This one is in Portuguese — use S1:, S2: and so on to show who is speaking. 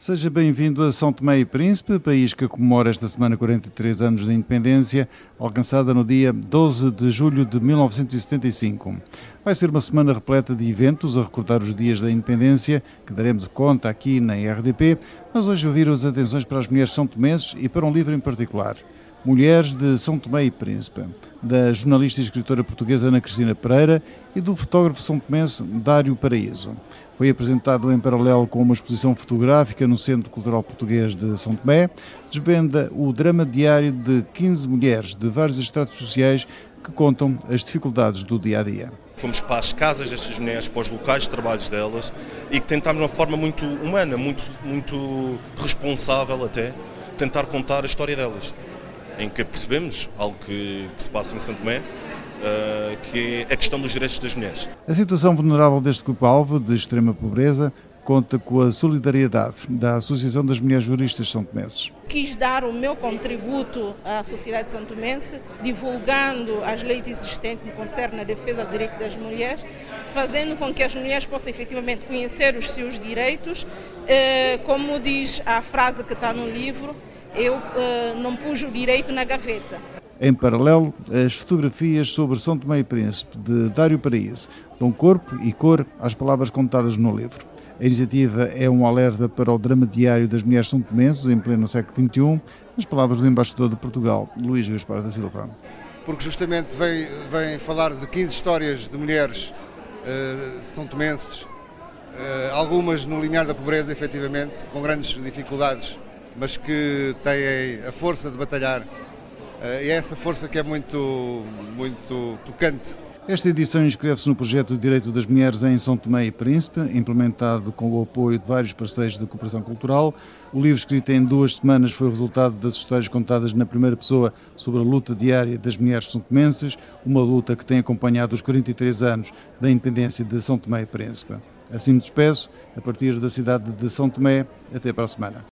S1: Seja bem-vindo a São Tomé e Príncipe, país que comemora esta semana 43 anos de independência, alcançada no dia 12 de julho de 1975. Vai ser uma semana repleta de eventos a recordar os dias da independência, que daremos conta aqui na RDP, mas hoje ouviram as atenções para as mulheres são tomenses e para um livro em particular. Mulheres de São Tomé e Príncipe, da jornalista e escritora portuguesa Ana Cristina Pereira e do fotógrafo são tomense Dário Paraíso. Foi apresentado em paralelo com uma exposição fotográfica no Centro Cultural Português de São Tomé, desvenda o drama diário de 15 mulheres de vários estratos sociais que contam as dificuldades do dia a dia.
S2: Fomos para as casas destas mulheres, para os locais de trabalhos delas e que tentámos de uma forma muito humana, muito, muito responsável até, tentar contar a história delas em que percebemos algo que, que se passa em Santo Tomé, uh, que é a questão dos direitos das mulheres.
S1: A situação vulnerável deste grupo-alvo de extrema pobreza conta com a solidariedade da Associação das Mulheres Juristas São Tomenses.
S3: Quis dar o meu contributo à sociedade são tomense, divulgando as leis existentes no concerne à defesa do direito das mulheres, fazendo com que as mulheres possam efetivamente conhecer os seus direitos, eh, como diz a frase que está no livro, eu uh, não pus o direito na gaveta.
S1: Em paralelo, as fotografias sobre São Tomé e Príncipe, de Dário Paraíso, dão corpo e cor às palavras contadas no livro. A iniciativa é um alerta para o drama diário das mulheres são em pleno século XXI, nas palavras do embaixador de Portugal, Luís Gaspar da Silva.
S4: Porque justamente vem, vem falar de 15 histórias de mulheres uh, são tomenses, uh, algumas no limiar da pobreza, efetivamente, com grandes dificuldades mas que têm a força de batalhar. Eh, e é essa força que é muito, muito tocante.
S1: Esta edição inscreve-se no projeto de Direito das Mulheres em São Tomé e Príncipe, implementado com o apoio de vários parceiros de cooperação cultural. O livro, escrito em duas semanas, foi o resultado das histórias contadas na primeira pessoa sobre a luta diária das mulheres são tomenses, uma luta que tem acompanhado os 43 anos da independência de São Tomé e Príncipe. Assim me despeço, a partir da cidade de São Tomé. Até para a semana.